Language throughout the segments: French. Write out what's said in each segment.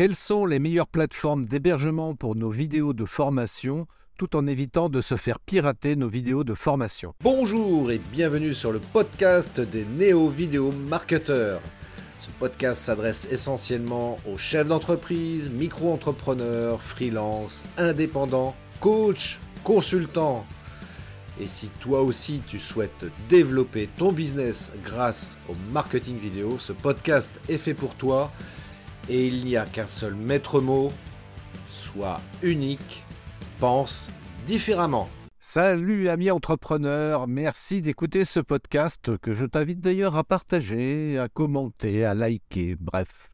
Quelles sont les meilleures plateformes d'hébergement pour nos vidéos de formation tout en évitant de se faire pirater nos vidéos de formation? Bonjour et bienvenue sur le podcast des néo-vidéo marketeurs. Ce podcast s'adresse essentiellement aux chefs d'entreprise, micro-entrepreneurs, freelance, indépendants, coachs, consultants. Et si toi aussi tu souhaites développer ton business grâce au marketing vidéo, ce podcast est fait pour toi et il n'y a qu'un seul maître mot, sois unique, pense différemment. Salut amis entrepreneurs, merci d'écouter ce podcast que je t'invite d'ailleurs à partager, à commenter, à liker, bref.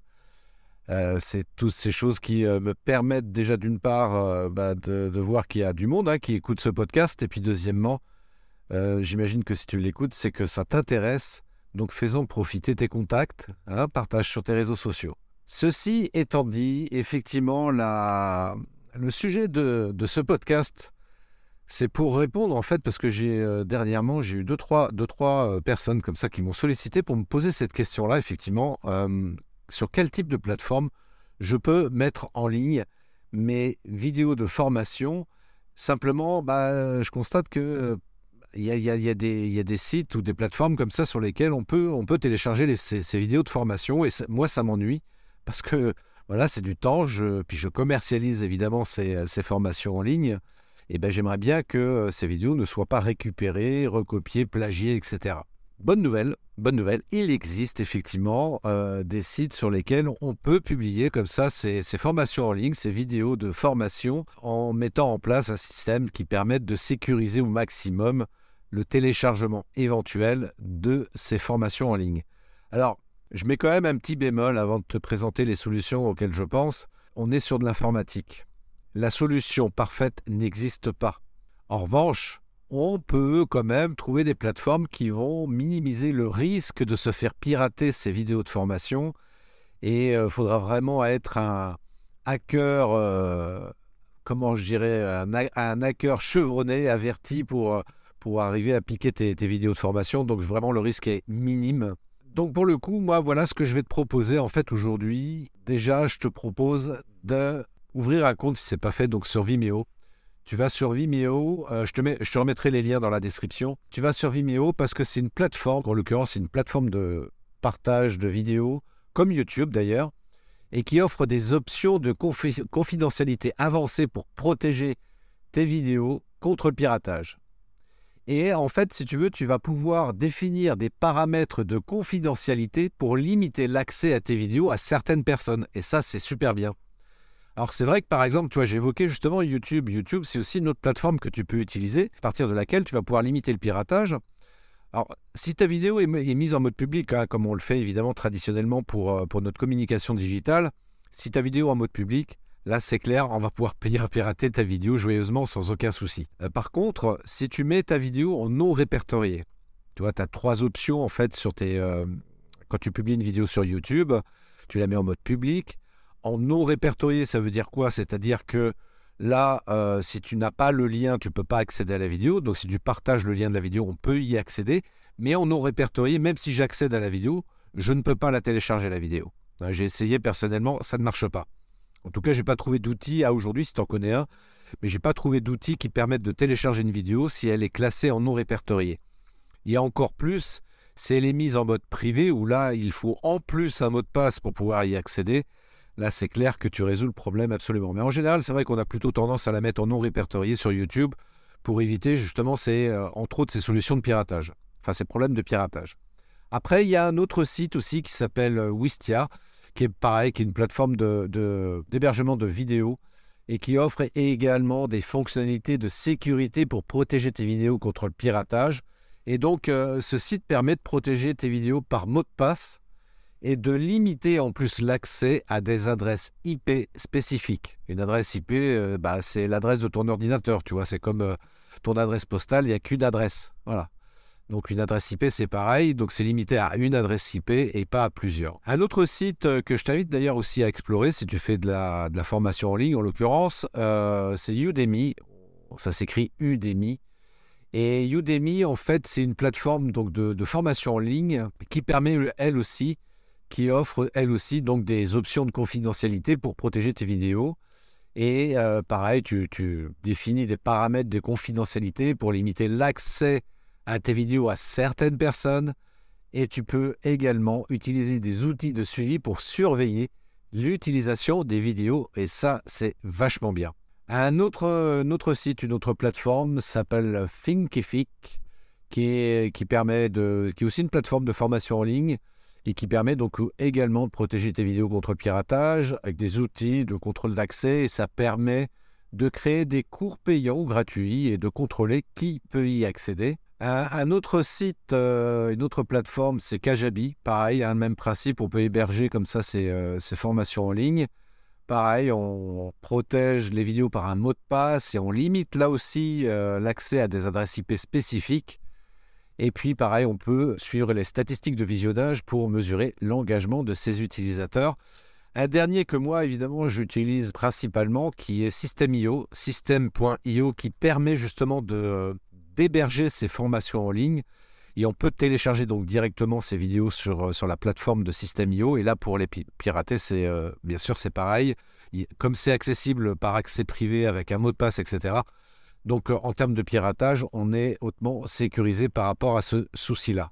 Euh, c'est toutes ces choses qui euh, me permettent déjà d'une part euh, bah, de, voir qu'il y a du monde hein, qui écoute ce podcast et puis deuxièmement, j'imagine que si tu l'écoutes, c'est que ça t'intéresse. Donc faisons profiter tes contacts, hein, partage sur tes réseaux sociaux. Ceci étant dit, effectivement, le sujet de, ce podcast, c'est pour répondre en fait, parce que j'ai euh, dernièrement, j'ai eu deux, trois, euh, personnes comme ça qui m'ont sollicité pour me poser cette question-là, effectivement, euh, sur quel type de plateforme je peux mettre en ligne mes vidéos de formation. Simplement, bah, je constate que il y, a, des sites ou des plateformes comme ça sur lesquelles on peut télécharger ces, vidéos de formation et moi ça m'ennuie parce que voilà, c'est du temps. Puis je commercialise évidemment ces, formations en ligne. Et ben, j'aimerais bien que euh, ces vidéos ne soient pas récupérées, recopiées, plagiées, etc. Bonne nouvelle, bonne nouvelle, il existe effectivement euh, des sites sur lesquels on peut publier comme ça ces, ces, formations en ligne, ces vidéos de formation, en mettant en place un système qui permette de sécuriser au maximum le téléchargement éventuel de ces formations en ligne. Alors, je mets quand même un petit bémol avant de te présenter les solutions auxquelles je pense. On est sur de l'informatique. La solution parfaite n'existe pas. En revanche, on peut quand même trouver des plateformes qui vont minimiser le risque de se faire pirater ces vidéos de formation. Et il euh, faudra vraiment être un hacker, euh, comment je dirais, un, hacker chevronné, averti pour, euh, pour arriver à piquer tes vidéos de formation. Donc vraiment, le risque est minime. Donc pour le coup, moi, voilà ce que je vais te proposer en fait aujourd'hui. Déjà, je te propose d'ouvrir un compte si ce n'est pas fait, donc sur Vimeo. Tu vas sur Vimeo, euh, je, te mets, je te remettrai les liens dans la description. Tu vas sur Vimeo parce que c'est une plateforme, en l'occurrence c'est une plateforme de partage de vidéos, comme YouTube d'ailleurs, et qui offre des options de confidentialité avancées pour protéger tes vidéos contre le piratage. Et en fait, si tu veux, tu vas pouvoir définir des paramètres de confidentialité pour limiter l'accès à tes vidéos à certaines personnes. Et ça, c'est super bien. Alors c'est vrai que par exemple, tu vois, j'évoquais justement YouTube. YouTube, c'est aussi une autre plateforme que tu peux utiliser, à partir de laquelle tu vas pouvoir limiter le piratage. Alors, si ta vidéo est, mise en mode public, hein, comme on le fait évidemment traditionnellement pour, euh, pour notre communication digitale, si ta vidéo est en mode public, Là, c'est clair, on va pouvoir payer à pirater ta vidéo joyeusement sans aucun souci. Euh, par contre, si tu mets ta vidéo en non répertorié, tu vois, tu as trois options en fait sur tes. Euh, quand tu publies une vidéo sur YouTube, tu la mets en mode public. En non répertorié, ça veut dire quoi? C'est-à-dire que là, euh, si tu n'as pas le lien, tu ne peux pas accéder à la vidéo. Donc, si tu partages le lien de la vidéo, on peut y accéder. Mais en non répertorié, même si j'accède à la vidéo, je ne peux pas la télécharger la vidéo. J'ai essayé personnellement, ça ne marche pas. En tout cas, je n'ai pas trouvé d'outil à aujourd'hui, si tu en connais un, mais j'ai pas trouvé d'outil qui permette de télécharger une vidéo si elle est classée en non répertorié. Il y a encore plus, si elle est mise en mode privé, où là, il faut en plus un mot de passe pour pouvoir y accéder. Là, c'est clair que tu résous le problème absolument. Mais en général, c'est vrai qu'on a plutôt tendance à la mettre en non répertorié sur YouTube pour éviter justement, ces, euh, entre autres, ces solutions de piratage. Enfin, ces problèmes de piratage. Après, il y a un autre site aussi qui s'appelle euh, Wistia qui est pareil, qui est une plateforme d'hébergement de, vidéos et qui offre également des fonctionnalités de sécurité pour protéger tes vidéos contre le piratage. Et donc, euh, ce site permet de protéger tes vidéos par mot de passe et de limiter en plus l'accès à des adresses IP spécifiques. Une adresse IP, euh, bah, c'est l'adresse de ton ordinateur, tu vois, c'est comme euh, ton adresse postale, il n'y a qu'une adresse. Voilà. Donc une adresse IP, c'est pareil, donc c'est limité à une adresse IP et pas à plusieurs. Un autre site euh, que je t'invite d'ailleurs aussi à explorer si tu fais de la, formation en ligne, en l'occurrence, euh, c'est Udemy. Ça s'écrit Udemy. Et Udemy, en fait, c'est une plateforme de, formation en ligne qui permet, elle aussi, qui offre elle aussi donc des options de confidentialité pour protéger tes vidéos. Et euh, pareil, tu, définis des paramètres de confidentialité pour limiter l'accès à tes vidéos à certaines personnes. Et tu peux également utiliser des outils de suivi pour surveiller l'utilisation des vidéos. Et ça, c'est vachement bien. Un autre, site, une autre plateforme s'appelle Thinkific, qui, est, qui, permet de, qui est aussi une plateforme de formation en ligne et qui permet donc également de protéger tes vidéos contre le piratage avec des outils de contrôle d'accès et ça permet de créer des cours payants ou gratuits et de contrôler qui peut y accéder. Un, autre site, euh, une autre plateforme, c'est Kajabi. Pareil, un même principe, on peut héberger comme ça ces euh, formations en ligne. Pareil, on protège les vidéos par un mot de passe et on limite là aussi euh, l'accès à des adresses IP spécifiques. Et puis pareil, on peut suivre les statistiques de visionnage pour mesurer l'engagement de ses utilisateurs. Un dernier que moi, évidemment, j'utilise principalement, qui est System.io, System.io, qui permet justement d'héberger ces formations en ligne et on peut télécharger donc directement ces vidéos sur, euh, sur la plateforme de System.io. Et là, pour les pirater, c'est euh, bien sûr c'est pareil. Comme c'est accessible par accès privé avec un mot de passe, etc. Donc euh, en termes de piratage, on est hautement sécurisé par rapport à ce souci-là.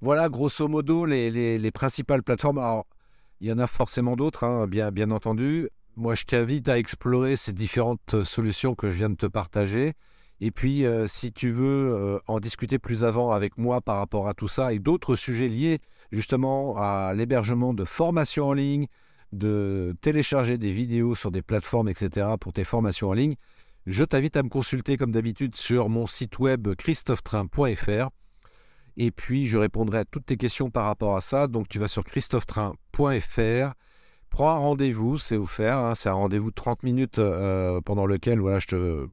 Voilà grosso modo les, les, principales plateformes. Alors, il y en a forcément d'autres, hein, bien, bien entendu. Moi, je t'invite à explorer ces différentes solutions que je viens de te partager. Et puis, euh, si tu veux euh, en discuter plus avant avec moi par rapport à tout ça et d'autres sujets liés justement à l'hébergement de formations en ligne, de télécharger des vidéos sur des plateformes, etc. pour tes formations en ligne, je t'invite à me consulter comme d'habitude sur mon site web christophetrain.fr. Et puis, je répondrai à toutes tes questions par rapport à ça. Donc, tu vas sur christophetrain.fr. Prends un rendez-vous, c'est offert. Hein. c'est un rendez-vous de 30 minutes euh, pendant lequel voilà, je te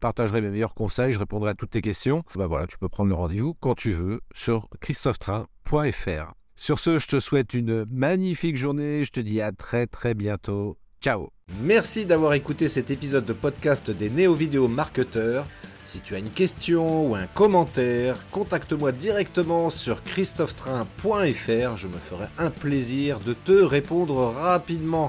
partagerai mes meilleurs conseils, je répondrai à toutes tes questions. Bah voilà, tu peux prendre le rendez-vous quand tu veux sur christophetrain.fr. Sur ce, je te souhaite une magnifique journée. Je te dis à très très bientôt. Ciao. Merci d'avoir écouté cet épisode de podcast des néo-vidéo marketeurs. Si tu as une question ou un commentaire, contacte-moi directement sur christophetrain.fr. Je me ferai un plaisir de te répondre rapidement.